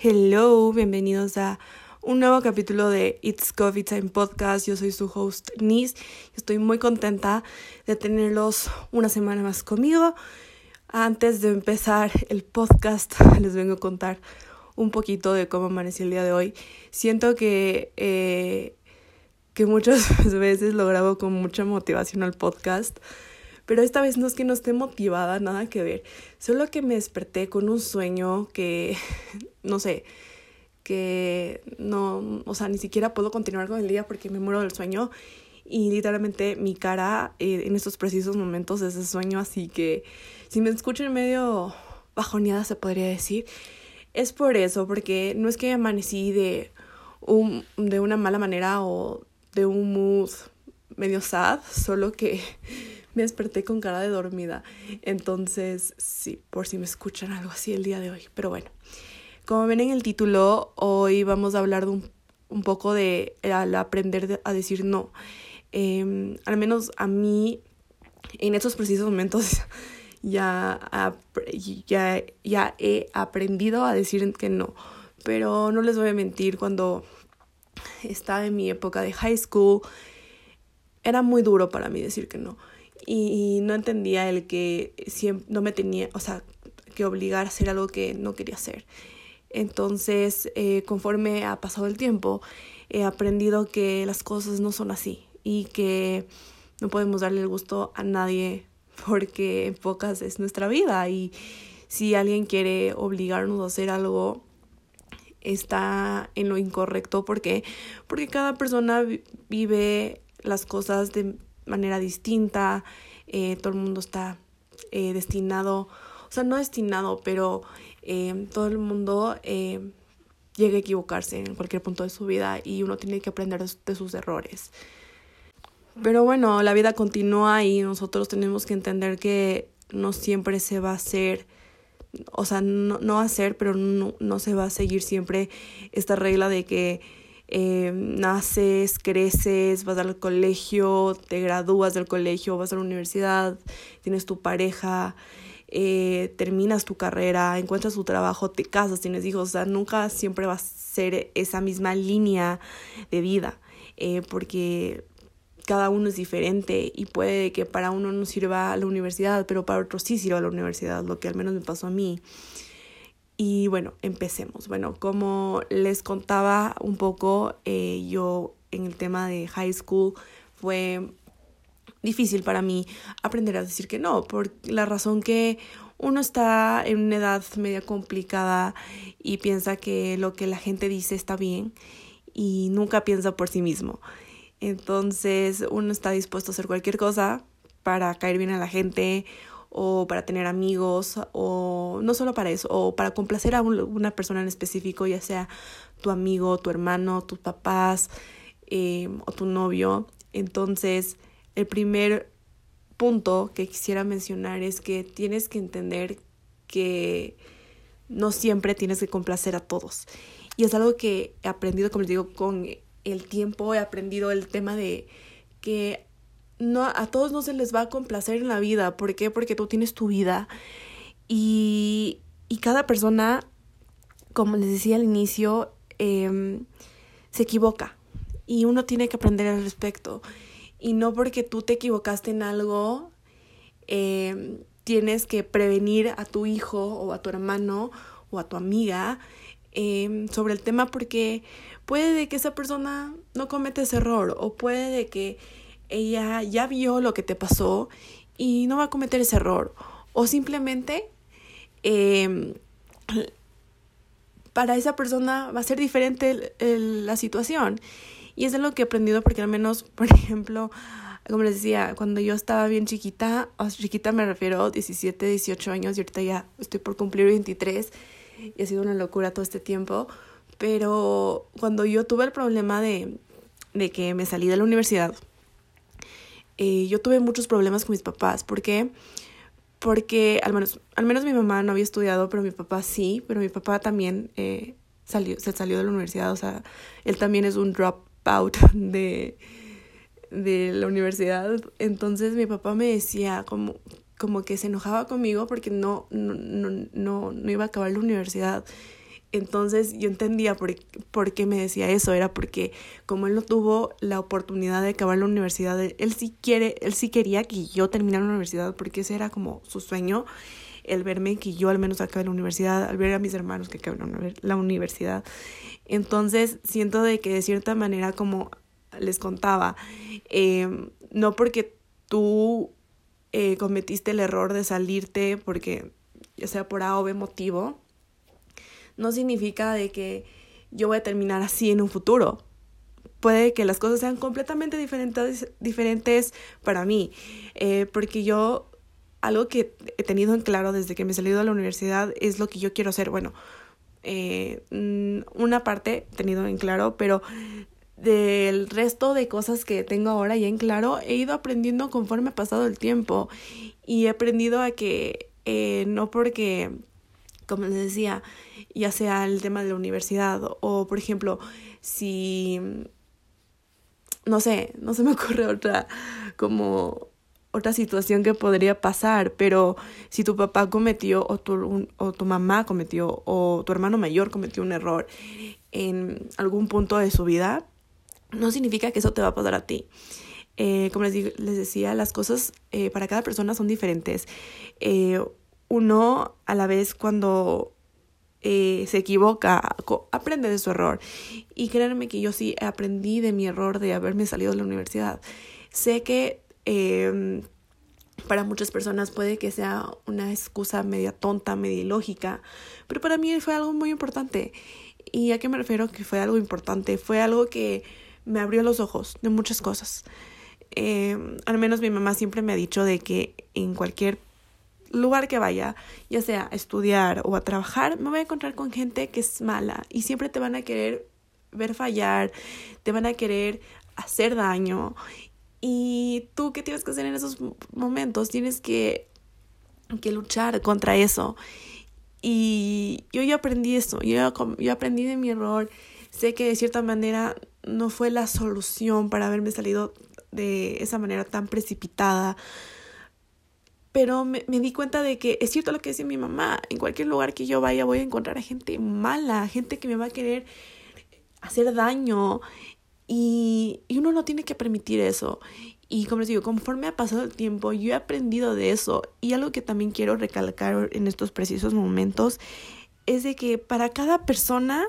Hello, bienvenidos a un nuevo capítulo de It's Coffee Time Podcast. Yo soy su host Nis. Estoy muy contenta de tenerlos una semana más conmigo. Antes de empezar el podcast, les vengo a contar un poquito de cómo amanecí el día de hoy. Siento que, eh, que muchas veces lo grabo con mucha motivación al podcast pero esta vez no es que no esté motivada, nada que ver. Solo que me desperté con un sueño que, no sé, que no, o sea, ni siquiera puedo continuar con el día porque me muero del sueño. Y literalmente mi cara eh, en estos precisos momentos es ese sueño, así que si me escuchan medio bajoneada se podría decir, es por eso, porque no es que amanecí de, un, de una mala manera o de un mood medio sad, solo que me desperté con cara de dormida. Entonces, sí, por si me escuchan algo así el día de hoy. Pero bueno, como ven en el título, hoy vamos a hablar de un, un poco de aprender a decir no. Em, al menos a mí, en estos precisos momentos, ya, ya, ya he aprendido a decir que no. Pero no les voy a mentir, cuando estaba en mi época de high school, era muy duro para mí decir que no y, no entendía el que siempre no me tenía, o sea, que obligar a hacer algo que no quería hacer. Entonces, eh, conforme ha pasado el tiempo, he aprendido que las cosas no son así y que no podemos darle el gusto a nadie porque en pocas es nuestra vida y si alguien quiere obligarnos a hacer algo está en lo incorrecto porque porque cada persona vive las cosas de manera distinta, eh, todo el mundo está eh, destinado, o sea, no destinado, pero eh, todo el mundo llega a equivocarse en cualquier punto de su vida y uno tiene que aprender de sus errores. Pero bueno, la vida continúa y nosotros tenemos que entender que no siempre se va a hacer, o sea, no, no pero no, no se va a seguir siempre esta regla de que eh, naces, creces, vas al colegio, te gradúas del colegio, vas a la universidad, tienes tu pareja, eh, terminas tu carrera, encuentras tu trabajo, te casas, tienes hijos, o sea, nunca siempre va a ser esa misma línea de vida, eh, porque cada uno es diferente y puede que para uno no sirva la universidad, pero para otro sí sirva la universidad, lo que al menos me pasó a mí. Y bueno, empecemos. Bueno, como les contaba un poco, eh, yo en el tema de high school fue difícil para mí aprender a decir que no, por la razón que uno está en una edad media complicada y piensa que lo que la gente dice está bien y nunca piensa por sí mismo. Entonces uno está dispuesto a hacer cualquier cosa para caer bien a la gente o para tener amigos o no solo para eso, o para complacer a una persona en específico, ya sea tu amigo, tu hermano, tus papás em, o tu novio. Entonces, el primer punto que quisiera mencionar es que tienes que entender que no siempre tienes que complacer a todos. Y es algo que he aprendido, como les digo, con el tiempo, he aprendido el tema de que no, a todos no se les va a complacer en la vida. ¿Por qué? Porque tú tienes tu vida y, y cada persona, como les decía al inicio, eh, se equivoca y uno tiene que aprender al respecto. Y no porque tú te equivocaste en algo, eh, tienes que prevenir a tu hijo o a tu hermano o a tu amiga eh, sobre el tema porque puede de que esa persona no cometa ese error o puede de que ella ya vio lo que te pasó y no va a cometer ese error. O simplemente em, para esa persona va a ser diferente la situación. Y es de lo que he aprendido porque al menos, por ejemplo, como les decía, cuando yo estaba bien chiquita, o chiquita me refiero a 17, 18 años y ahorita ya estoy por cumplir 23 y ha sido una locura todo este tiempo. Pero cuando yo tuve el problema de, de que me salí de la universidad, eh, yo tuve muchos problemas con mis papás. ¿Por qué? Porque al menos, al menos mi mamá no había estudiado, pero mi papá sí, pero mi papá también eh, salió, se salió de la universidad, o sea, él también es un dropout de, de la universidad. Entonces mi papá me decía como, como que se enojaba conmigo porque no, no, no, no, no iba a acabar la universidad. Entonces yo entendía por, qué me decía eso, era porque como él no tuvo la oportunidad de acabar la universidad, él sí quiere, él sí quería que yo terminara la universidad porque ese era como su sueño, el verme que yo al menos acabe la universidad, al ver a mis hermanos que acaben la universidad. Entonces siento de que de cierta manera como les contaba, eh, no porque tú eh, cometiste el error de salirte porque ya sea por A o B motivo, no significa de que yo voy a terminar así en un futuro. Puede que las cosas sean completamente diferentes, diferentes para mí, eh, porque yo algo que he tenido en claro desde que me he salido de la universidad es lo que yo quiero hacer. Bueno, eh, mm, una parte tenido en claro, pero del resto de cosas que tengo ahora ya en claro, he ido aprendiendo conforme ha pasado el tiempo y he aprendido a que eh, no porque, como les decía, ya sea el tema de la universidad o, por ejemplo, si, no sé, no se me ocurre otra como otra situación que podría pasar, pero si tu papá cometió o tu, o tu mamá cometió o tu hermano mayor cometió un error en algún punto de su vida, no significa que eso te va a pasar a ti. Eh, como les, les, decía, las cosas eh, para cada persona son diferentes. Eh, uno a la vez cuando se equivoca, aprende de su error. Y créanme que yo sí aprendí de mi error de haberme salido de la universidad. Sé que em, para muchas personas puede que sea una excusa media tonta, media ilógica, pero para mí fue algo muy importante. ¿Y a qué me refiero que fue algo importante? Fue algo que me abrió los ojos de muchas cosas. Eh, al menos mi mamá siempre me ha dicho de que en cualquier lugar que vaya, ya sea a estudiar o a trabajar, me voy a encontrar con gente que es mala y siempre te van a querer ver fallar, te van a querer hacer daño. Y tú, ¿qué tienes que hacer en esos momentos? Tienes que, que luchar contra eso. Y yo ya aprendí eso, yo, yo aprendí de mi error. Sé que de cierta manera no fue la solución para haberme salido de esa manera tan precipitada. Pero me, di cuenta de que es cierto lo que decía mi mamá. En cualquier lugar que yo vaya voy a encontrar a gente mala, gente que me va a querer hacer daño. Y, y uno no tiene que permitir eso. Y como les digo, conforme ha pasado el tiempo, yo he aprendido de eso. Y algo que también quiero recalcar en estos precisos momentos es de que para cada persona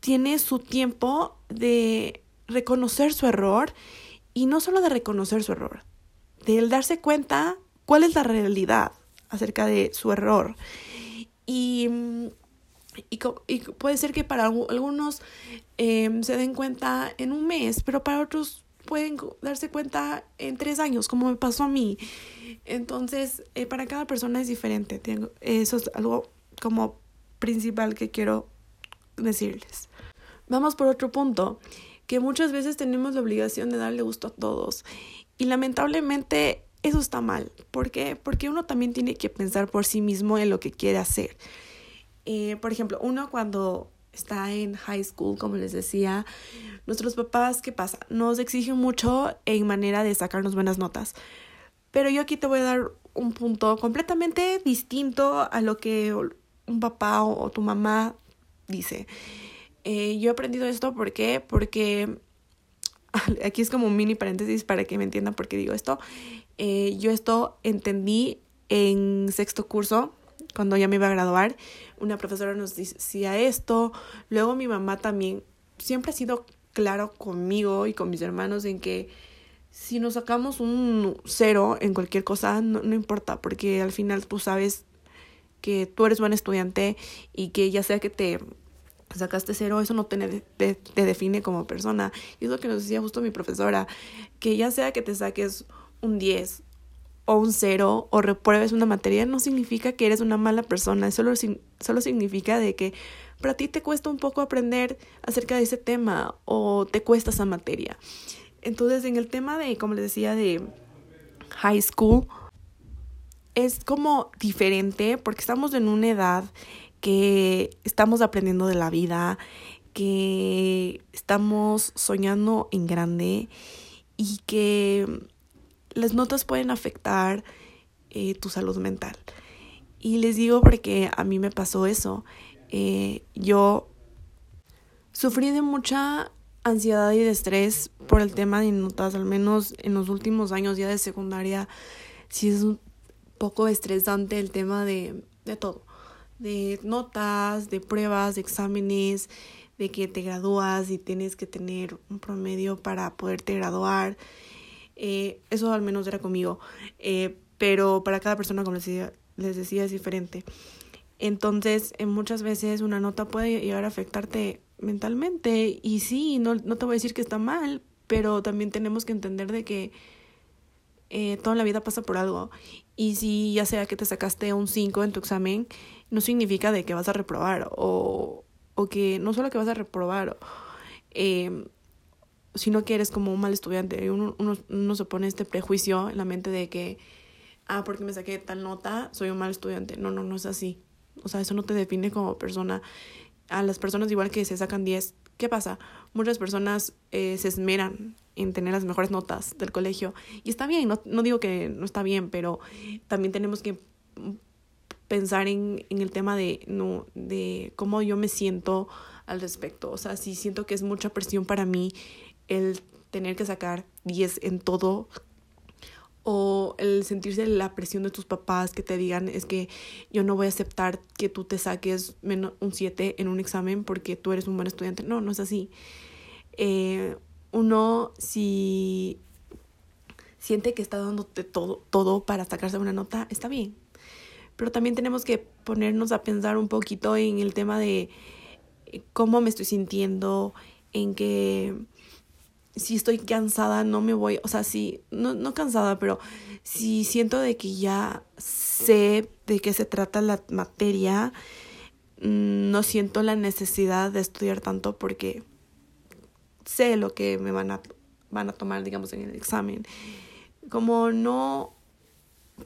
tiene su tiempo de reconocer su error y no solo de reconocer su error, de darse cuenta cuál es la realidad acerca de su error. Y, y, puede ser que para algunos em, se den cuenta en un mes, pero para otros pueden darse cuenta en tres años, como me pasó a mí. Entonces, eh, para cada persona es diferente. Tengo, eso es algo como principal que quiero decirles. Vamos por otro punto, que muchas veces tenemos la obligación de darle gusto a todos y lamentablemente eso está mal. ¿Por qué? Porque uno también tiene que pensar por sí mismo en lo que quiere hacer. Eh, por ejemplo, uno cuando está en high school, como les decía, nuestros papás, ¿qué pasa? Nos exigen mucho en manera de sacarnos buenas notas. Pero yo aquí te voy a dar un punto completamente distinto a lo que un papá o tu mamá dice. Eh, yo he aprendido esto ¿por qué? porque aquí es como un mini paréntesis para que me entiendan por qué digo esto. Eh, yo esto entendí en sexto curso, cuando ya me iba a graduar. Una profesora nos decía esto. Luego mi mamá también siempre ha sido claro conmigo y con mis hermanos en que si nos sacamos un cero en cualquier cosa, no, no importa, porque al final tú sabes que tú eres buen estudiante y que ya sea que te sacaste cero, eso no te, te, define como persona. Y es lo que nos decía justo mi profesora, que ya sea que te saques un 10 o un cero o repruebes una materia, no significa que eres una mala persona, solo, solo significa de que para ti te cuesta un poco aprender acerca de ese tema o te cuesta esa materia. Entonces, en el tema de, como les decía, de high school, es como diferente porque estamos en una edad que estamos aprendiendo de la vida, que estamos soñando en grande y que las notas pueden afectar eh, tu salud mental. Y les digo porque a mí me pasó eso. eh, yo sufrí de mucha ansiedad y de estrés por el tema de notas, al menos en los últimos años ya de secundaria, sí es un poco estresante el tema de, de todo, de notas, de pruebas, de exámenes, de que te gradúas y tienes que tener un promedio para poderte graduar. Eh, eso al menos era conmigo, eh, pero para cada persona, como les decía, les decía, es diferente. Entonces, muchas veces una nota puede llegar a afectarte mentalmente y sí, no, no te voy a decir que está mal, pero también tenemos que entender de que eh, toda la vida pasa por algo y si ya sea que te sacaste un 5 en tu examen, no significa de que vas a reprobar o, o que no solo que vas a reprobar, eh, sino que eres como un mal estudiante. Uno, uno, uno se pone este prejuicio en la mente de que, ah, porque me saqué tal nota, soy un mal estudiante. No, no, no es así. O sea, eso no te define como persona. A las personas igual que se sacan 10, ¿qué pasa? Muchas personas eh, se esmeran en tener las mejores notas del colegio. Y está bien, no, no digo que no está bien, pero también tenemos que pensar en, en el tema de, no, de cómo yo me siento al respecto. O sea, si siento que es mucha presión para mí el tener que sacar 10 en todo o el sentirse la presión de tus papás que te digan es que yo no voy a aceptar que tú te saques menos un 7 en un examen porque tú eres un buen estudiante. No, no es así. Eh, uno si siente que está dándote todo, todo para sacarse una nota, está bien pero también tenemos que ponernos a pensar un poquito en el tema de eh, cómo me estoy sintiendo, en que si estoy cansada no me voy, o sea, si, no, no cansada, pero si siento de que ya sé de qué se trata la materia, mm, no siento la necesidad de estudiar tanto porque sé lo que me van a, van a tomar, digamos, en el examen. Como no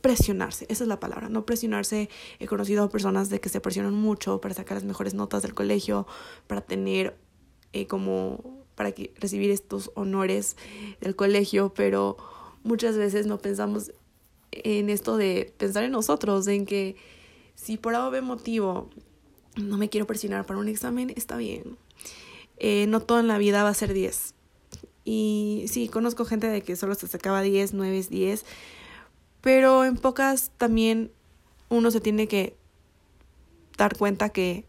presionarse, esa es la palabra, no presionarse. He conocido personas de que se presionan mucho para sacar las mejores notas del colegio, para tener eh, como, para recibir estos honores del colegio, pero muchas veces no pensamos en esto de pensar en nosotros, en que si por algún motivo no me quiero presionar para un examen, está bien. Eh, no todo en la vida va a ser 10. Y sí, conozco gente de que solo se sacaba 10, 9, 10 pero en pocas también uno se tiene que dar cuenta que,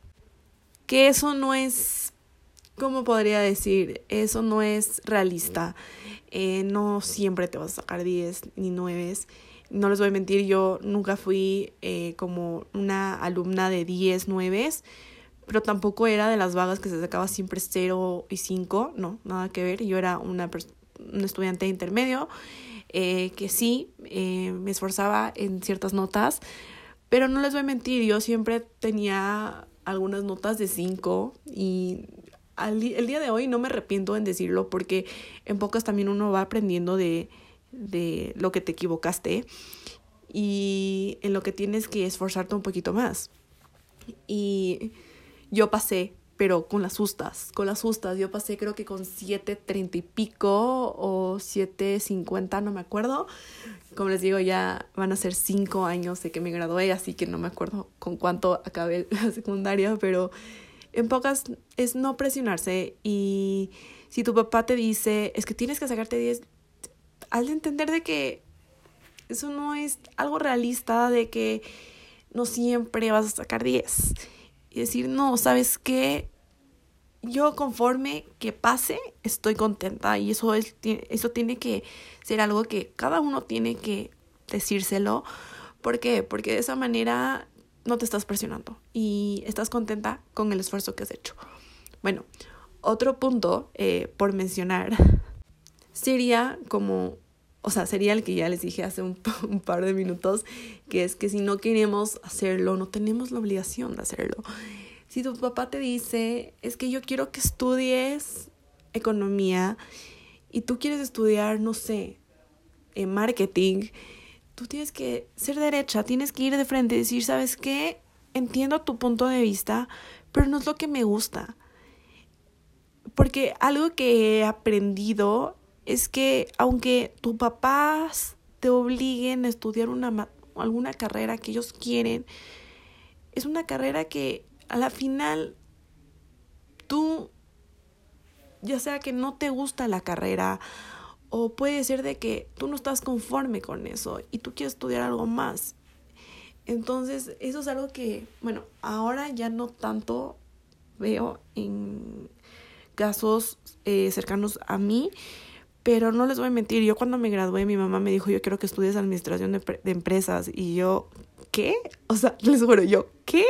que eso no es, ¿cómo podría decir? Eso no es realista. Eh, no siempre te vas a sacar 10 ni 9. No les voy a mentir, yo nunca fui eh, como una alumna de 10, 9, pero tampoco era de las vagas que se sacaba siempre 0 y 5, no, nada que ver. Yo era una un estudiante intermedio eh, que sí, me esforzaba en ciertas notas, pero no les voy a mentir, yo siempre tenía algunas notas de 5 y al, el día de hoy no me arrepiento en decirlo porque en pocas también uno va aprendiendo de, de lo que te equivocaste y en lo que tienes que esforzarte un poquito más. Y yo pasé pero con las justas, con las justas. Yo pasé creo que con 7.30 y pico o 7.50, no me acuerdo. Como les digo, ya van a ser 5 años de que me gradué, así que no me acuerdo con cuánto acabé la secundaria, pero en pocas es no presionarse y si tu papá te dice, es que tienes que sacarte 10, al entender de que eso no es algo realista, de que no siempre vas a sacar 10 y decir, no, ¿sabes qué? Yo conforme que pase, estoy contenta y eso, es, eso tiene que ser algo que cada uno tiene que decírselo. ¿Por qué? Porque de esa manera no te estás presionando y estás contenta con el esfuerzo que has hecho. Bueno, otro punto eh, por mencionar sería como o sea, sería el que ya les dije hace un, par de minutos, que es que si no queremos hacerlo, no tenemos la obligación de hacerlo. Si tu papá te dice, es que yo quiero que estudies economía y tú quieres estudiar, no sé, en marketing, tú tienes que ser derecha, tienes que ir de frente y decir, ¿sabes qué? Entiendo tu punto de vista, pero no es lo que me gusta. Porque algo que he aprendido es que aunque tus papás te obliguen a estudiar una, alguna carrera que ellos quieren, es una carrera que a la final, tú, ya sea que no te gusta la carrera, o puede ser de que tú no estás conforme con eso y tú quieres estudiar algo más. Entonces, eso es algo que, bueno, ahora ya no tanto veo en casos eh, cercanos a mí, pero no les voy a mentir, yo cuando me gradué mi mamá me dijo, yo quiero que estudies administración de, de empresas y yo, ¿qué? O sea, les juro, yo, ¿qué?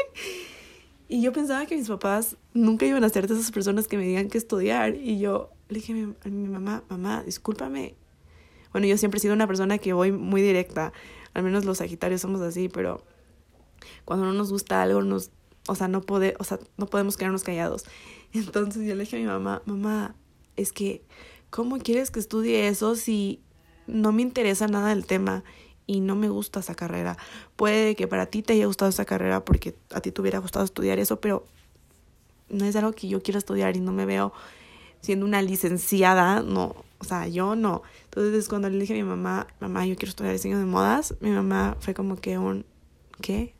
Y yo pensaba que mis papás nunca iban a ser de esas personas que me digan que estudiar y yo le dije a mi, a mi mamá, mamá, discúlpame. Bueno, yo siempre he sido una persona que voy muy directa, al menos los sagitarios somos así, pero cuando no nos gusta algo, nos, o sea, no, puede, o sea, no podemos quedarnos callados. Entonces yo le dije a mi mamá, mamá, es que, ¿cómo quieres que estudie eso si no me interesa nada del tema y no me gusta esa carrera? Puede que para ti te haya gustado esa carrera porque a ti te hubiera gustado estudiar eso, pero no es algo que yo quiera estudiar y no me veo siendo una licenciada, no, o sea, yo no. Entonces cuando le dije a mi mamá, mamá, yo quiero estudiar diseño de modas, mi mamá fue como que un, ¿qué?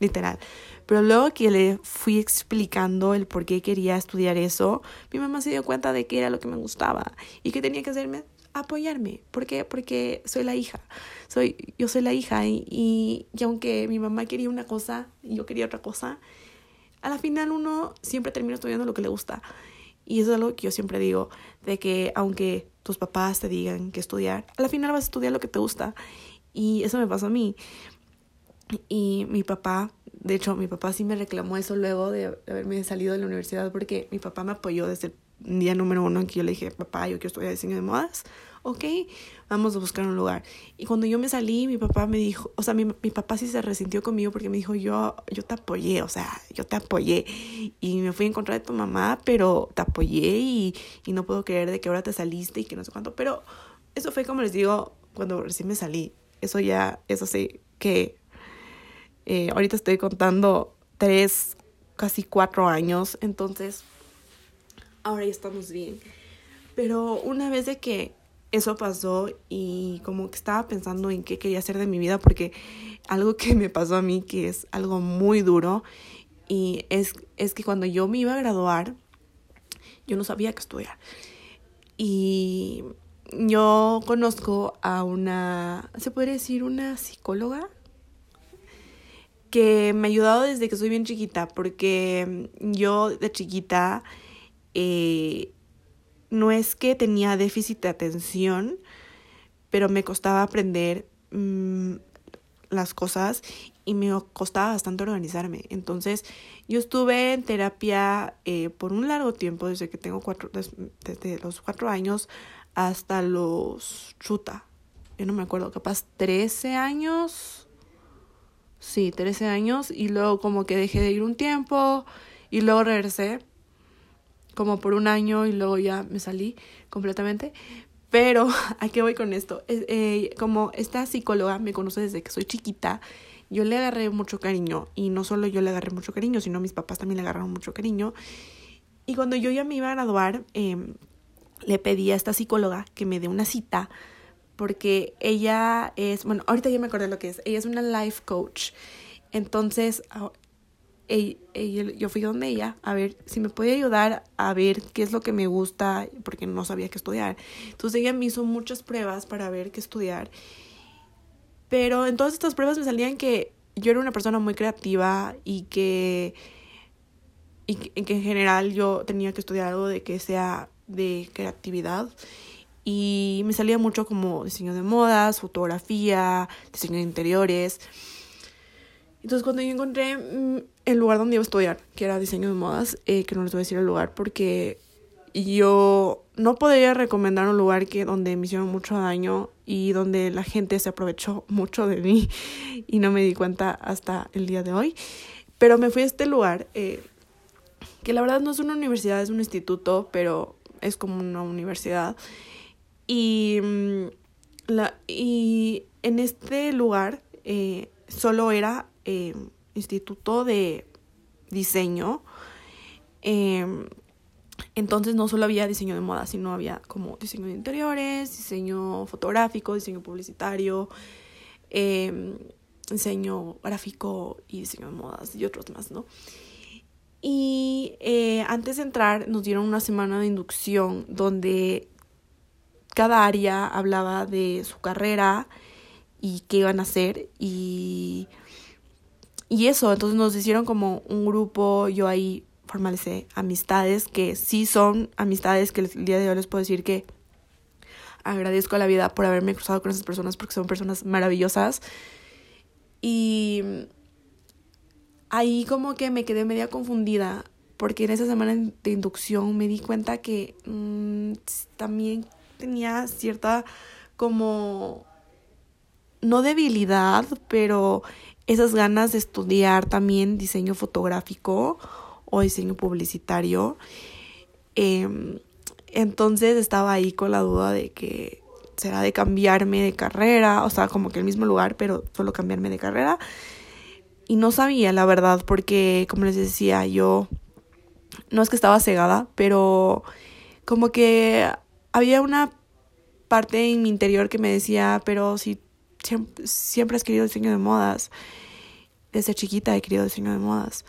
Literal. Pero luego que le fui explicando el por qué quería estudiar eso, mi mamá se dio cuenta de que era lo que me gustaba y que tenía que hacerme apoyarme. ¿Por qué? Porque soy la hija. Soy, yo soy la hija y, y, y aunque mi mamá quería una cosa y yo quería otra cosa, a la final uno siempre termina estudiando lo que le gusta. Y eso es algo que yo siempre digo, de que aunque tus papás te digan que estudiar, a la final vas a estudiar lo que te gusta. Y eso me pasó a mí. Y mi papá, de hecho, mi papá sí me reclamó eso luego de haberme salido de la universidad porque mi papá me apoyó desde el día número uno en que yo le dije, papá, yo quiero estudiar diseño de modas. Ok, vamos a buscar un lugar. Y cuando yo me salí, mi papá me dijo, o sea, mi, mi papá sí se resintió conmigo porque me dijo, yo, yo te apoyé, o sea, yo te apoyé. Y me fui a encontrar de tu mamá, pero te apoyé y, y no puedo creer de que ahora te saliste y que no sé cuánto. Pero eso fue como les digo, cuando recién me salí. Eso ya, eso sí, que eh, ahorita estoy contando tres, casi cuatro años, entonces ahora ya estamos bien. Pero una vez de que eso pasó y como que estaba pensando en qué quería hacer de mi vida, porque algo que me pasó a mí, que es algo muy duro, y es, es que cuando yo me iba a graduar, yo no sabía qué estudiar. Y yo conozco a una, se puede decir, una psicóloga que me ha ayudado desde que soy bien chiquita, porque yo de chiquita eh, no es que tenía déficit de atención, pero me costaba aprender mmm, las cosas y me costaba bastante organizarme. Entonces, yo estuve en terapia eh, por un largo tiempo, desde que tengo cuatro, desde los cuatro años hasta los chuta. Yo no me acuerdo, capaz 13 años, sí, 13 años y luego como que dejé de ir un tiempo y luego regresé como por un año y luego ya me salí completamente. Pero, ¿a qué voy con esto? Eh, como esta psicóloga me conoce desde que soy chiquita, yo le agarré mucho cariño y no solo yo le agarré mucho cariño, sino mis papás también le agarraron mucho cariño. Y cuando yo ya me iba a graduar, eh, le pedí a esta psicóloga que me dé una cita porque ella es, bueno, ahorita ya me acordé lo que es, ella es una life coach. Entonces, ella, yo fui donde ella a ver si me podía ayudar a ver qué es lo que me gusta, porque no sabía qué estudiar. Entonces ella me hizo muchas pruebas para ver qué estudiar. Pero en todas estas pruebas me salían que yo era una persona muy creativa y que, y que en general yo tenía que estudiar algo de que sea de creatividad y me salía mucho como diseño de modas, fotografía, diseño de interiores. Entonces cuando yo encontré mm, el lugar donde iba a estudiar, que era diseño de modas, eh, que no les voy a decir el lugar porque yo no podría recomendar un lugar que donde me hicieron mucho daño y donde la gente se aprovechó mucho de mí y no me di cuenta hasta el día de hoy. Pero me fui a este lugar, eh, que la verdad no es una universidad, es un instituto, pero es como una universidad. Y, mm, la, y en este lugar eh, solo era eh, instituto de diseño. Eh, entonces no solo había diseño de moda, sino había como diseño de interiores, diseño fotográfico, diseño publicitario, diseño gráfico y diseño de modas y otros más, ¿no? Y antes de entrar nos dieron una semana de inducción donde cada área hablaba de su carrera y qué iban a hacer y, y eso, entonces nos hicieron como un grupo, yo ahí formalicé amistades que sí son amistades que el día de hoy les puedo decir que agradezco a la vida por haberme cruzado con esas personas porque son personas maravillosas. Y ahí como que me quedé media confundida porque en esa semana de inducción me di cuenta que mm, también tenía cierta como no debilidad, pero esas ganas de estudiar también diseño fotográfico o diseño publicitario. Em, entonces estaba ahí con la duda de que será de cambiarme de carrera, o sea, como que el mismo lugar, pero solo cambiarme de carrera. Y no sabía, la verdad, porque, como les decía, yo no es que estaba cegada, pero como que había una parte en mi interior que me decía, pero si siempre, has querido diseño de modas, desde chiquita he querido diseño de modas.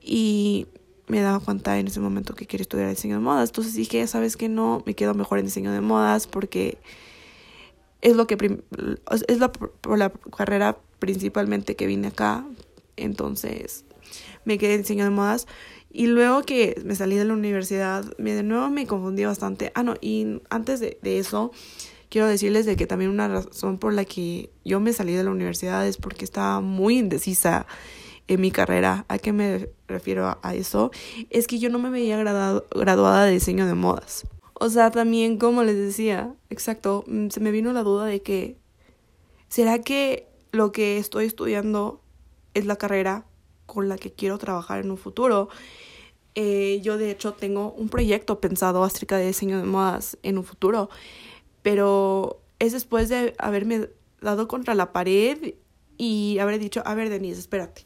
Y me daba cuenta en ese momento que quería estudiar diseño de modas. Entonces dije, sabes que no, me quedo mejor en diseño de modas porque es lo que es la, carrera principalmente que vine acá, entonces me quedé en diseño de modas. Y luego que me salí de la universidad, me, de nuevo me confundí bastante. Ah, no, y antes de, eso, quiero decirles de que también una razón por la que yo me salí de la universidad es porque estaba muy indecisa en mi carrera. ¿A qué me refiero a eso? Es que yo no me veía graduada de diseño de modas. O sea, también como les decía, exacto, mm, se me vino la duda de que, ¿será que lo que estoy estudiando es la carrera con la que quiero trabajar en un futuro? Eh, yo de hecho tengo un proyecto pensado acerca de diseño de modas en un futuro, pero es después de haberme dado contra la pared y haber dicho, a ver Denise, espérate.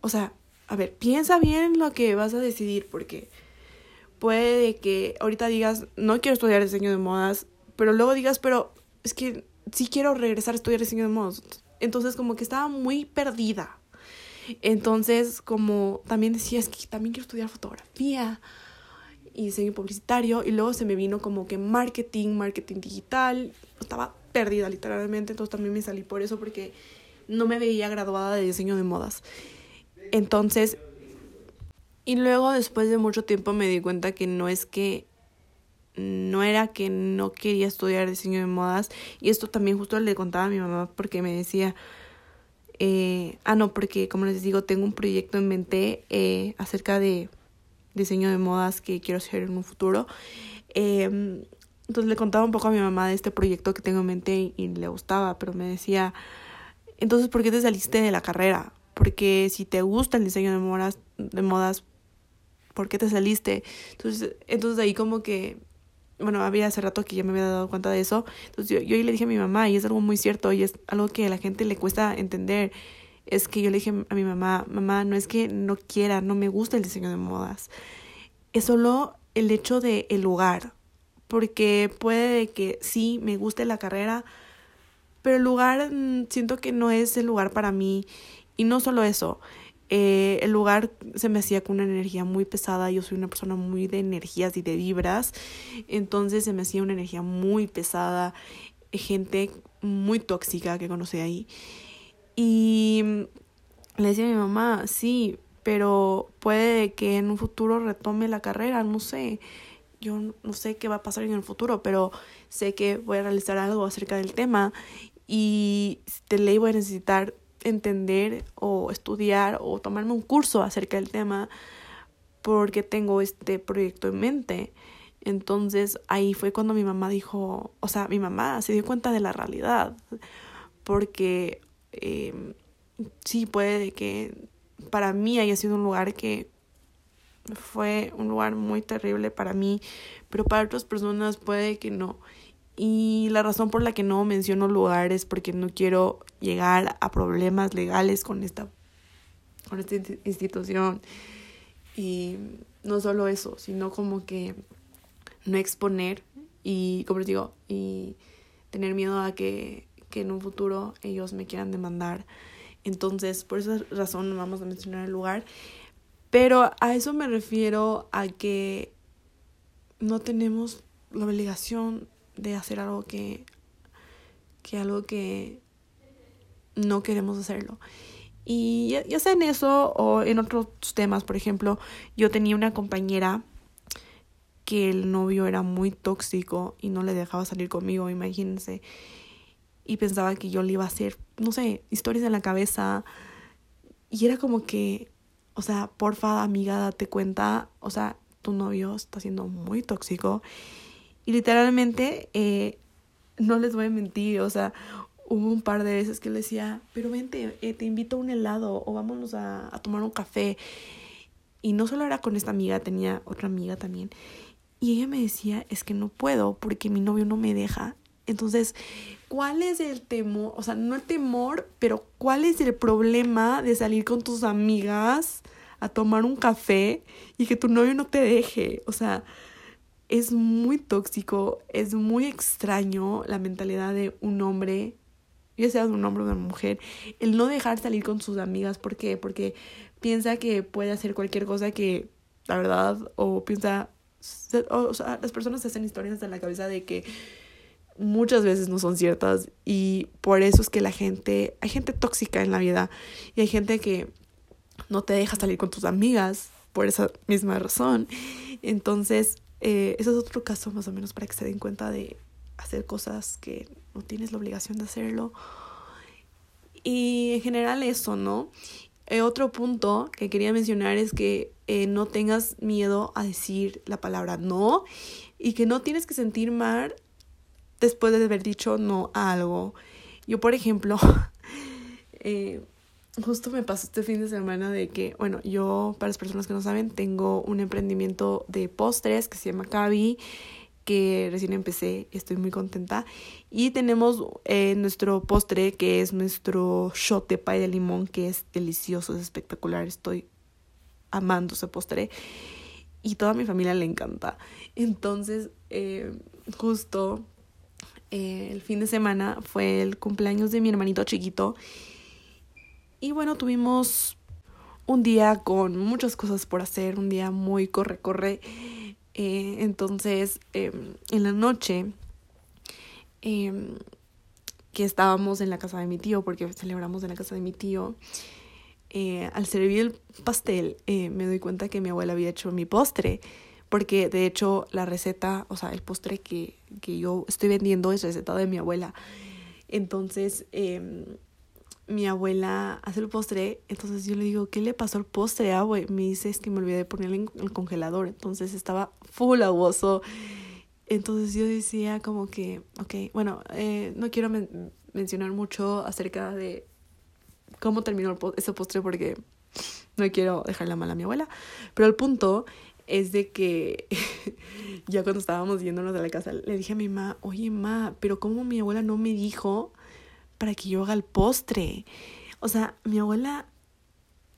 O sea, a ver, piensa bien lo que vas a decidir porque puede que ahorita digas, no quiero estudiar diseño de modas, pero luego digas, pero es que sí quiero regresar a estudiar diseño de modas. Entonces como que estaba muy perdida. Entonces como también decía, es que también quiero estudiar fotografía y diseño publicitario y luego se me vino como que marketing, marketing digital. Estaba perdida literalmente, entonces también me salí por eso porque no me veía graduada de diseño de modas. Entonces y luego después de mucho tiempo me di cuenta que no es que no era que no quería estudiar diseño de modas y esto también justo le contaba a mi mamá porque me decía eh, ah no porque como les digo tengo un proyecto en mente eh, acerca de diseño de modas que quiero hacer en un futuro eh, entonces le contaba un poco a mi mamá de este proyecto que tengo en mente y, y le gustaba pero me decía entonces por qué te saliste de la carrera porque si te gusta el diseño de modas de modas ¿por qué te saliste? Entonces, entonces ahí como que, bueno, había hace rato que ya me había dado cuenta de eso. Entonces yo, yo le dije a mi mamá, y es algo muy cierto, y es algo que a la gente le cuesta entender, es que yo le dije a mi mamá, mamá, no es que no quiera, no me gusta el diseño de modas, es solo el hecho de el lugar, porque puede que sí me guste la carrera, pero el lugar mm, siento que no es el lugar para mí, y no solo eso, eh, el lugar se me hacía con una energía muy pesada. Yo soy una persona muy de energías y de vibras. Entonces se me hacía una energía muy pesada. Gente muy tóxica que conocí ahí. Y le decía a mi mamá, sí, pero puede que en un futuro retome la carrera, no sé. Yo no sé qué va a pasar en el futuro, pero sé que voy a realizar algo acerca del tema y de ley voy a necesitar entender o estudiar o tomarme un curso acerca del tema porque tengo este proyecto en mente. Entonces ahí fue cuando mi mamá dijo, o sea, mi mamá se dio cuenta de la realidad, porque eh, sí puede que para mí haya sido un lugar que fue un lugar muy terrible para mí, pero para otras personas puede que no. Y la razón por la que no menciono lugares porque no quiero llegar a problemas legales con esta, con esta institución. Y no solo eso, sino como que no exponer y, como les digo, y tener miedo a que, que en un futuro ellos me quieran demandar. Entonces, por esa razón no vamos a mencionar el lugar. Pero a eso me refiero a que no tenemos la obligación de hacer algo que, que algo que no queremos hacerlo. Y ya, sea en eso o en otros temas, por ejemplo, yo tenía una compañera que el novio era muy tóxico y no le dejaba salir conmigo, imagínense. Y pensaba que yo le iba a hacer, no sé, historias en la cabeza. Y era como que, o sea, porfa, amiga, date cuenta, o sea, tu novio está siendo muy tóxico. Y literalmente, eh, no les voy a mentir, o sea, hubo un par de veces que le decía, pero vente, eh, te invito a un helado o vámonos a, a tomar un café. Y no solo era con esta amiga, tenía otra amiga también. Y ella me decía, es que no puedo porque mi novio no me deja. Entonces, ¿cuál es el temor? O sea, no el temor, pero ¿cuál es el problema de salir con tus amigas a tomar un café y que tu novio no te deje? O sea, es muy tóxico, es muy extraño la mentalidad de un hombre, ya sea un hombre o una mujer, el no dejar salir con sus amigas. ¿Por qué? Porque piensa que puede hacer cualquier cosa que, la verdad, o piensa, o sea, las personas hacen historias en la cabeza de que muchas veces no son ciertas y por eso es que la gente, hay gente tóxica en la vida y hay gente que no te deja salir con tus amigas por esa misma razón. Entonces, eh, ese es otro caso más o menos para que se den cuenta de hacer cosas que no tienes la obligación de hacerlo. Y en general eso, ¿no? Eh, otro punto que quería mencionar es que eh, no tengas miedo a decir la palabra no y que no tienes que sentir mal después de haber dicho no a algo. Yo, por ejemplo, eh, justo me pasó este fin de semana de que, bueno, yo, para las personas que no saben, tengo un emprendimiento de postres que se llama Cavi, que recién empecé, estoy muy contenta. Y tenemos eh, nuestro postre, que es nuestro shot de pay de limón, que es delicioso, es espectacular, estoy amando ese postre. Y toda mi familia le encanta. Entonces, eh, justo eh, el fin de semana fue el cumpleaños de mi hermanito chiquito y bueno, tuvimos un día con muchas cosas por hacer, un día muy corre, corre. Eh, entonces, em, en la noche, em, que estábamos en la casa de mi tío, porque celebramos en la casa de mi tío, eh, al servir el pastel, eh, me doy cuenta que mi abuela había hecho mi postre, porque de hecho la receta, o sea, el postre que, que yo estoy vendiendo es receta de mi abuela. Entonces, em, mi abuela hace el postre, entonces yo le digo, ¿qué le pasó al postre, ah, Me dice, es que me olvidé de ponerle en el congelador, entonces estaba full aguoso. Entonces yo decía como que, ok, bueno, eh, no quiero mencionar mucho acerca de cómo terminó ese postre porque no quiero dejarla mal a mi abuela, pero el punto es de que ya cuando estábamos yéndonos de la casa, le dije a mi mamá, oye, ma, pero ¿cómo mi abuela no me dijo para que yo haga el postre. O sea, mi abuela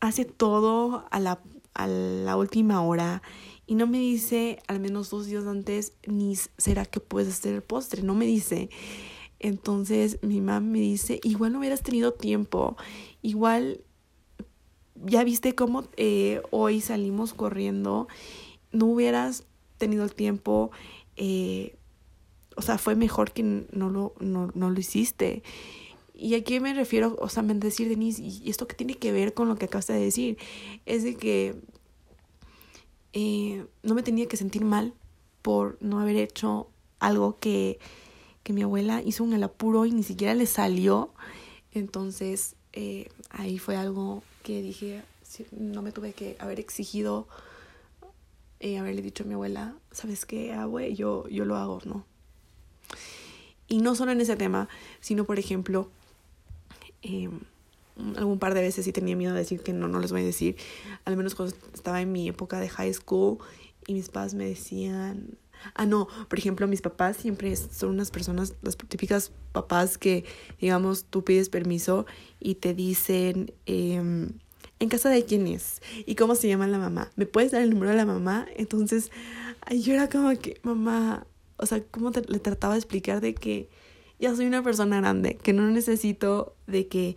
hace todo a la, a la última hora y no me dice al menos dos días antes ni será que puedes hacer el postre, no me dice. Entonces mi mamá me dice, igual no hubieras tenido tiempo, igual ya viste cómo eh, hoy salimos corriendo, no hubieras tenido el tiempo, eh, o sea, fue mejor que no lo, no, no lo hiciste. ¿Y a qué me refiero? O sea, decir, Denise, ¿y esto qué tiene que ver con lo que acabas de decir? Es de que eh, no me tenía que sentir mal por no haber hecho algo que, que mi abuela hizo en el apuro y ni siquiera le salió. Entonces, eh, ahí fue algo que dije, no me tuve que haber exigido, eh, haberle dicho a mi abuela, ¿sabes qué, abue? Yo lo hago, ¿no? Y no solo en ese tema, sino por ejemplo, eh, algún par de veces sí tenía miedo de decir que no, no les voy a decir. Al menos cuando estaba en mi época de high school y mis papás me decían... Ah, no, por ejemplo, mis papás siempre son unas personas, las típicas papás que, digamos, tú pides permiso y te dicen, eh, ¿en casa de quién es? ¿Y cómo se llama la mamá? ¿Me puedes dar el número de la mamá? Entonces, yo era como que, mamá, o sea, ¿cómo le trataba de explicar de que ya soy una persona grande, que no necesito de que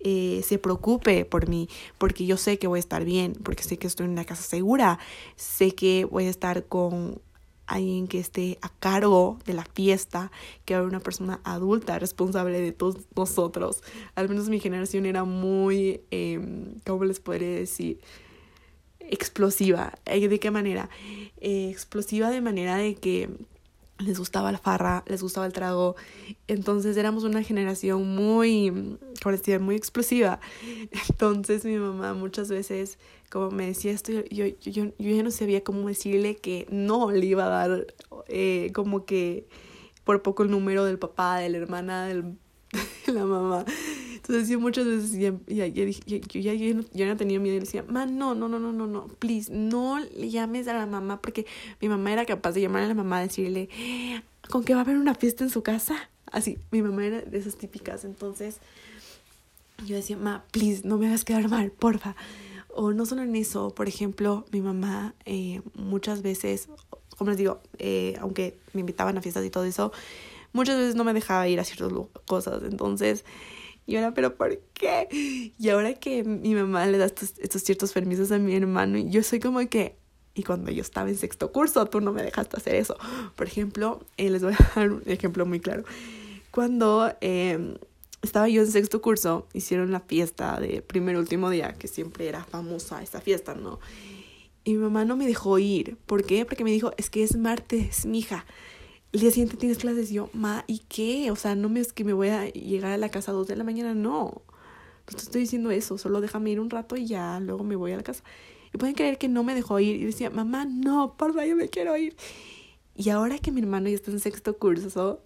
eh, se preocupe por mí, porque yo sé que voy a estar bien, porque sé que estoy en una casa segura, sé que voy a estar con alguien que esté a cargo de la fiesta, que haya una persona adulta responsable de todos nosotros. Al menos mi generación era muy, eh, ¿cómo les podría decir? Explosiva. Eh, ¿De qué manera? Eh, explosiva de manera de que les gustaba la farra, les gustaba el trago. Entonces éramos una generación muy, como decía, muy explosiva. Entonces mi mamá muchas veces, como me decía esto, yo, yo, yo, ya no sabía cómo decirle que no le iba a dar eh, como que por poco el número del papá, de la hermana, de la mamá. Entonces yo muchas veces ya, ya, ya, ya yo no, tenía miedo y decía, ma, no, no, no, no, no, no, please, no le llames a la mamá porque mi mamá era capaz de llamar a la mamá y decirle, ¿con qué va a haber una fiesta en su casa? Así, mi mamá era de esas típicas, entonces yo decía, ma, please, no me hagas quedar mal, porfa. O no solo en eso, por ejemplo, mi mamá eh, muchas veces, como les digo, eh, aunque me invitaban a fiestas y todo eso, muchas veces no me dejaba ir a ciertas cosas. Entonces, y ahora, ¿pero por qué? Y ahora que mi mamá le da estos, ciertos permisos a mi hermano, yo soy como que, y cuando yo estaba en sexto curso, tú no me dejaste hacer eso. Por ejemplo, eh, les voy a dar un ejemplo muy claro. Cuando eh, estaba yo en sexto curso, hicieron la fiesta de primer último día, que siempre era famosa esa fiesta, ¿no? Y mi mamá no me dejó ir. ¿Por qué? Porque me dijo, es que es martes, mija el día siguiente tienes clases. Y yo, ma, ¿y qué? O sea, no me es que me voy a llegar a la casa a dos de la mañana, no. No te estoy diciendo eso, solo déjame ir un rato y ya, luego me voy a la casa. Y pueden creer que no me dejó ir. Y decía, mamá, no, porfa, yo me quiero ir. Y ahora que mi hermano ya está en sexto curso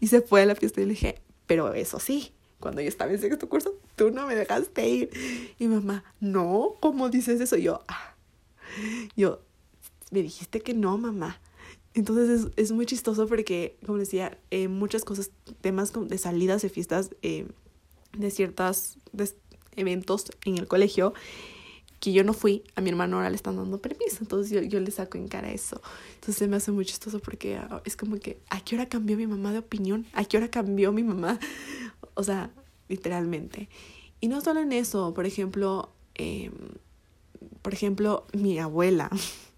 y se fue a la fiesta, y le dije, pero eso sí, cuando yo estaba en sexto curso, tú no me dejaste ir. Y mamá, no, ¿cómo dices eso? Y yo, ah. Yo, me dijiste que no, mamá. Entonces es, es, muy chistoso porque, como decía, eh, muchas cosas, temas de salidas de fiestas, eh, de ciertos eventos en el colegio, que yo no fui, a mi hermano ahora le están dando permiso, entonces yo, yo le saco en cara eso. Entonces me hace muy chistoso porque ah, es como que, ¿a qué hora cambió mi mamá de opinión? ¿A qué hora cambió mi mamá? O sea, literalmente. Y no solo en eso, por ejemplo, eh, por ejemplo, mi abuela.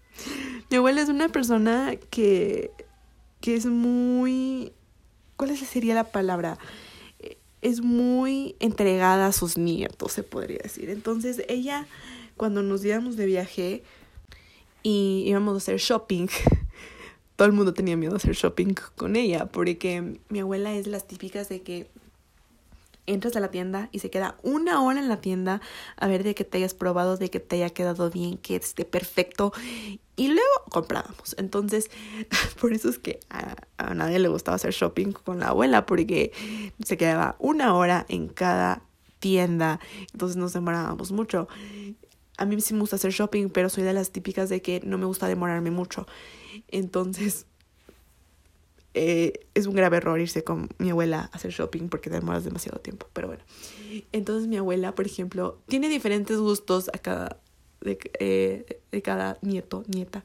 Mi abuela es una persona que, que es muy... ¿Cuál sería la palabra? Es muy entregada a sus nietos, se podría decir. Entonces ella, cuando nos íbamos de viaje y íbamos a hacer shopping, todo el mundo tenía miedo a hacer shopping con ella, porque mi abuela es las típicas de que entras a la tienda y se queda una hora en la tienda a ver de que te hayas probado, de que te haya quedado bien, que esté perfecto. Y luego comprábamos. Entonces, por eso es que a, a, nadie le gustaba hacer shopping con la abuela, porque se quedaba una hora en cada tienda. Entonces nos demorábamos mucho. A mí sí me gusta hacer shopping, pero soy de las típicas de que no me gusta demorarme mucho. Entonces, eh, es un grave error irse con mi abuela a hacer shopping porque demoras demasiado tiempo. Pero bueno, entonces mi abuela, por ejemplo, tiene diferentes gustos a cada, de, eh, de cada nieto, nieta.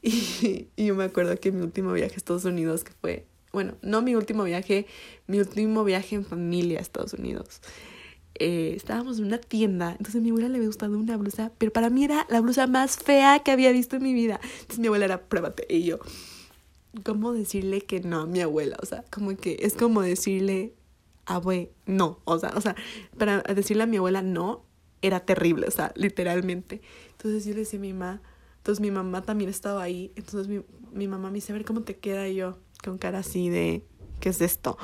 Y, y, yo me acuerdo que mi último viaje a Estados Unidos, que fue, bueno, no mi último viaje, mi último viaje en familia a Estados Unidos. Eh, estábamos en una tienda, entonces a mi abuela le había gustado una blusa, pero para mí era la blusa más fea que había visto en mi vida. Entonces mi abuela era, pruébate, y yo, ¿cómo decirle que no a mi abuela? O sea, como que es como decirle, abue, no. O sea, o sea, para decirle a mi abuela no, era terrible, o sea, literalmente. Entonces yo le decía a mi mamá, entonces mi mamá también estaba ahí, entonces mi, mi mamá me dice, a ver cómo te queda yo, con cara así de, ¿qué es esto?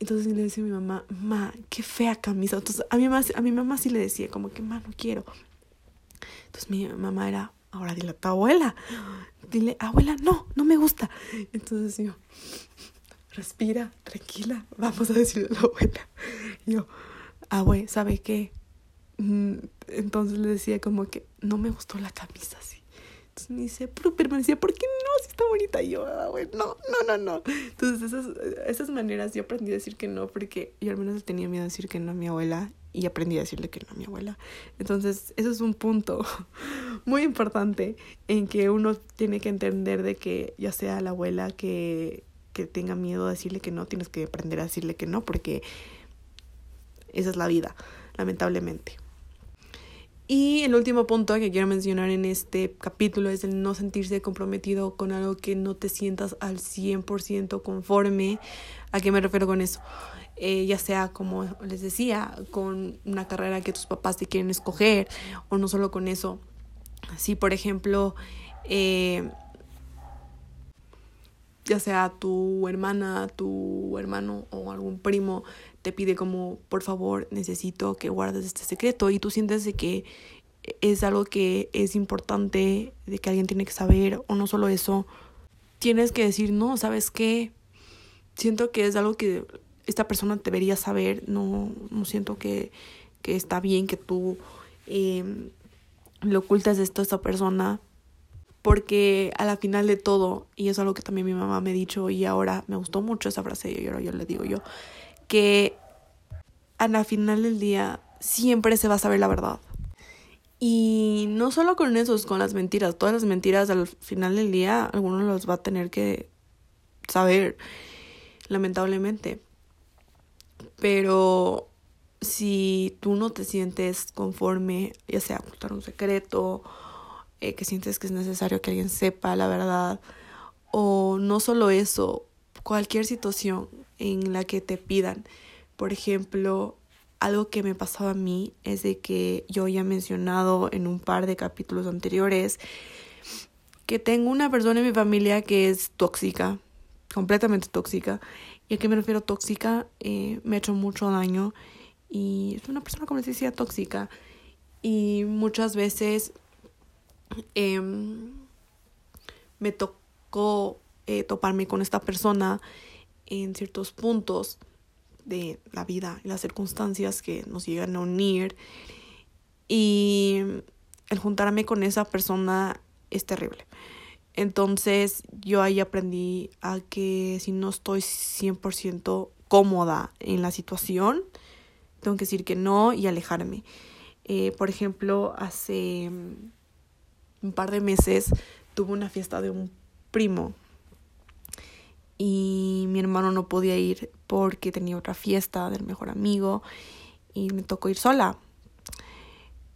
Entonces le decía a mi mamá, ma, qué fea camisa. Entonces a mi mamá, a mi mamá sí le decía, como que, ma, no quiero. Entonces mi mamá era, ahora dile a tu abuela. Dile, abuela, no, no me gusta. Entonces yo, respira, tranquila, vamos a decirle a la abuela. Y yo, abue, ¿sabe qué? Mm, entonces le decía como que no me gustó la camisa así. Entonces me dice, pero, me decía, ¿por qué no? Si está bonita. Y yo, no, no, no, no. Entonces esas, esas maneras yo aprendí a decir que no porque yo al menos tenía miedo a decir que no a mi abuela y aprendí a decirle que no a mi abuela. Entonces, eso es un punto muy importante en que uno tiene que entender de que ya sea la abuela que, que tenga miedo a decirle que no, tienes que aprender a decirle que no porque esa es la vida, lamentablemente. Y el último punto que quiero mencionar en este capítulo es el no sentirse comprometido con algo que no te sientas al 100% conforme. ¿A qué me refiero con eso? Eh, ya sea, como les decía, con una carrera que tus papás te quieren escoger, o no solo con eso. Si, por ejemplo, eh, ya sea tu hermana, tu hermano o algún primo te pide como, por favor, necesito que guardes este secreto y tú sientes de que es algo que es importante, de que alguien tiene que saber, o no solo eso, tienes que decir, no, ¿sabes qué? Siento que es algo que esta persona debería saber, no, no siento que, que está bien que tú eh, le ocultes esto a esta persona, porque a la final de todo, y es algo que también mi mamá me ha dicho y ahora me gustó mucho esa frase y ahora yo le digo yo, que a la final del día siempre se va a saber la verdad. Y no solo con eso, con las mentiras, todas las mentiras al final del día alguno los va a tener que saber, lamentablemente. Pero si tú no te sientes conforme, ya sea ocultar un secreto, eh, que sientes que es necesario que alguien sepa la verdad, o no solo eso, cualquier situación en la que te pidan, por ejemplo, algo que me pasaba a mí es de que yo ya he mencionado en un par de capítulos anteriores que tengo una persona en mi familia que es tóxica, completamente tóxica. ¿Y a qué me refiero tóxica? Eh, me ha hecho mucho daño y es una persona, como les decía, tóxica. Y muchas veces em, me tocó eh, toparme con esta persona en ciertos puntos de la vida y las circunstancias que nos llegan a unir. Y el juntarme con esa persona es terrible. Entonces yo ahí aprendí a que si no estoy 100% cómoda en la situación, tengo que decir que no y alejarme. Eh, por ejemplo, hace un par de meses tuve una fiesta de un primo y mi hermano no podía ir porque tenía otra fiesta del mejor amigo y me tocó ir sola.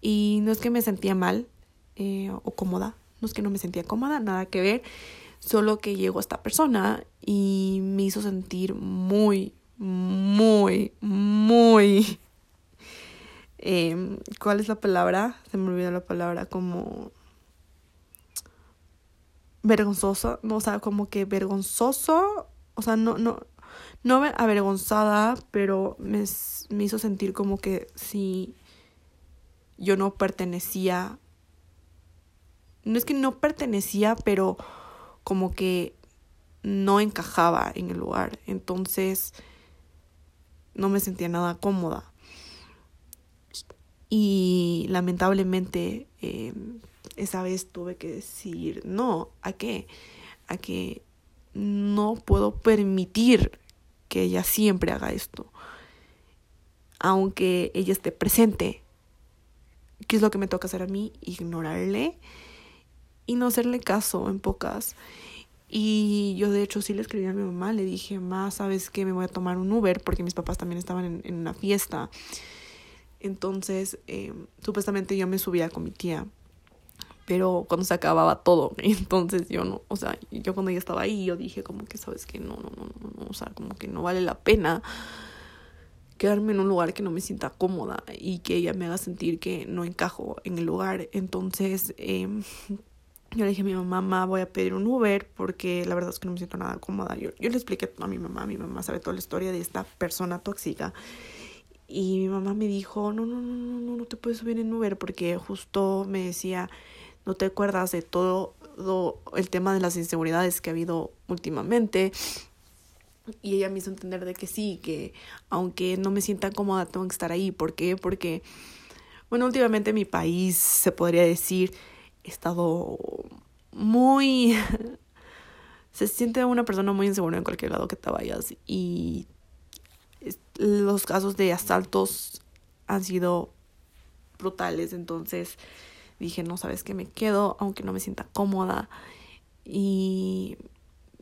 Y no es que me sentía mal eh, o cómoda, no es que no me sentía cómoda, nada que ver, solo que llegó esta persona y me hizo sentir muy, muy, muy... Eh, ¿Cuál es la palabra? Se me olvidó la palabra como vergonzoso, o sea, como que vergonzoso, o sea, no, no, no avergonzada, pero me, me hizo sentir como que si yo no pertenecía, no es que no pertenecía, pero como que no encajaba en el lugar, entonces no me sentía nada cómoda. Y lamentablemente eh, esa vez tuve que decir no. ¿A qué? A que no puedo permitir que ella siempre haga esto. Aunque ella esté presente. ¿Qué es lo que me toca hacer a mí? Ignorarle y no hacerle caso en pocas. Y yo de hecho sí le escribí a mi mamá, le dije, ma, ¿sabes qué? Me voy a tomar un Uber porque mis papás también estaban en, una fiesta. Entonces, eh, supuestamente yo me subía con mi tía pero cuando se acababa todo, entonces yo no, o sea, yo cuando ya estaba ahí, yo dije como que, sabes que no, no, no, no, no, o sea, como que no vale la pena quedarme en un lugar que no me sienta cómoda y que ella me haga sentir que no encajo en el lugar. Entonces, eh, yo le dije a mi mamá, voy a pedir un Uber porque la verdad es que no me siento nada cómoda. Yo, yo le expliqué a mi mamá, mi mamá sabe toda la historia de esta persona tóxica. Y mi mamá me dijo, no, no, no, no, no, no te puedes subir en Uber porque justo me decía, no te acuerdas de todo, el tema de las inseguridades que ha habido últimamente. Y ella me hizo entender de que sí, que aunque no me sienta cómoda, tengo que estar ahí. ¿Por qué? Porque, bueno, últimamente mi país, se podría decir, estado muy... se siente una persona muy insegura en cualquier lado que te vayas. Y los casos de asaltos han sido brutales. Entonces, dije, no, sabes que me quedo, aunque no me sienta cómoda. Y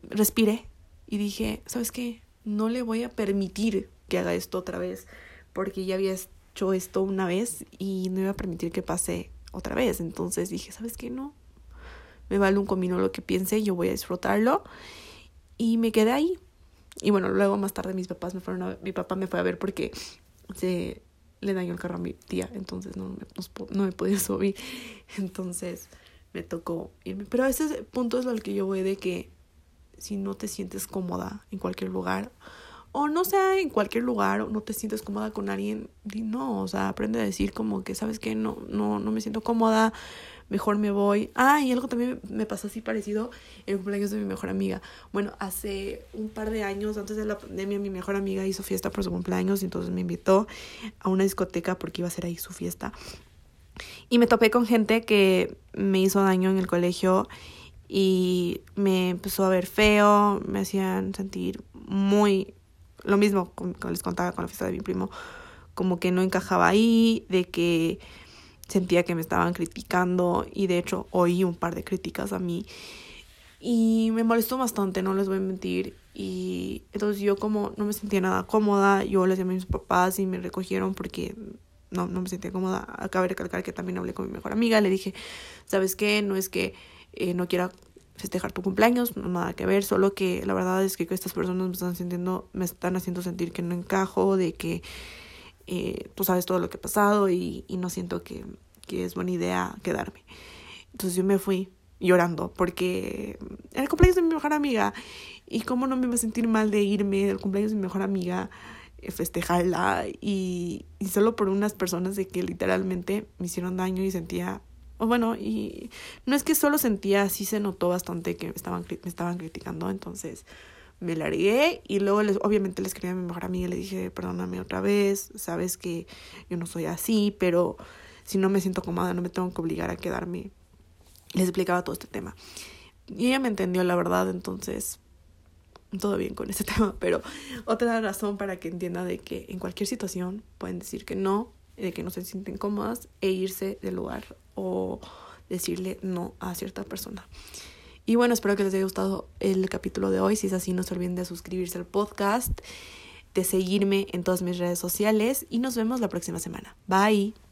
respiré y dije, ¿sabes qué? No le voy a permitir que haga esto otra vez, porque ya había hecho esto una vez y no iba a permitir que pase otra vez. Entonces dije, ¿sabes qué? No, me vale un comino lo que piense, yo voy a disfrutarlo. Y me quedé ahí. Y bueno, luego más tarde mis papás me fueron a, mi papá me fue a ver porque se le dañó el carro a mi tía, entonces no me, no me podía subir. Entonces me tocó irme. Pero a ese punto es lo que yo voy de que si no te sientes cómoda en cualquier lugar, o no sea en cualquier lugar, o no te sientes cómoda con alguien, no, o sea, aprende a decir como que, ¿sabes qué? No, no, no me siento cómoda, mejor me voy. Ah, y algo también me pasó así parecido en el cumpleaños de mi mejor amiga. Bueno, hace un par de años, antes de la pandemia, mi mejor amiga hizo fiesta por su cumpleaños y entonces me invitó a una discoteca porque iba a ser ahí su fiesta. Y me topé con gente que me hizo daño en el colegio y me empezó a ver feo, me hacían sentir muy lo mismo como les contaba con la fiesta de mi primo, como que no encajaba ahí, de que sentía que me estaban criticando y de hecho oí un par de críticas a mí y me molestó bastante, no les voy a mentir. Y entonces yo como no me sentía nada cómoda, yo les llamé a mis papás y me recogieron porque no, no me sentía cómoda. Acabo de recalcar que también hablé con mi mejor amiga, le dije, ¿sabes qué? No es que eh, no quiera festejar tu cumpleaños, no nada que ver, solo que la verdad es que estas personas me están sintiendo, me están haciendo sentir que no encajo, de que eh, tú sabes todo lo que ha pasado y, no siento que, que es buena idea quedarme. Entonces yo me fui llorando porque era el cumpleaños de mi mejor amiga y cómo no me iba a sentir mal de irme del cumpleaños de mi mejor amiga eh, festejarla y solo por unas personas de que literalmente me hicieron daño y sentía bueno y no es que solo sentía sí se notó bastante que me estaban me estaban criticando entonces me largué y luego les, obviamente le escribí a mi mejor amiga y le dije perdóname otra vez sabes que yo no soy así pero si no me siento cómoda no me tengo que obligar a quedarme les explicaba todo este tema. Y ella me entendió la verdad, entonces todo bien con ese tema, pero otra razón para que entienda de que en cualquier situación pueden decir que no, de que no se sienten cómodas e irse del lugar o decirle no a cierta persona. Y bueno, espero que les haya gustado el capítulo de hoy. Si es así, no se olviden de suscribirse al podcast, de seguirme en todas mis redes sociales y nos vemos la próxima semana. Bye.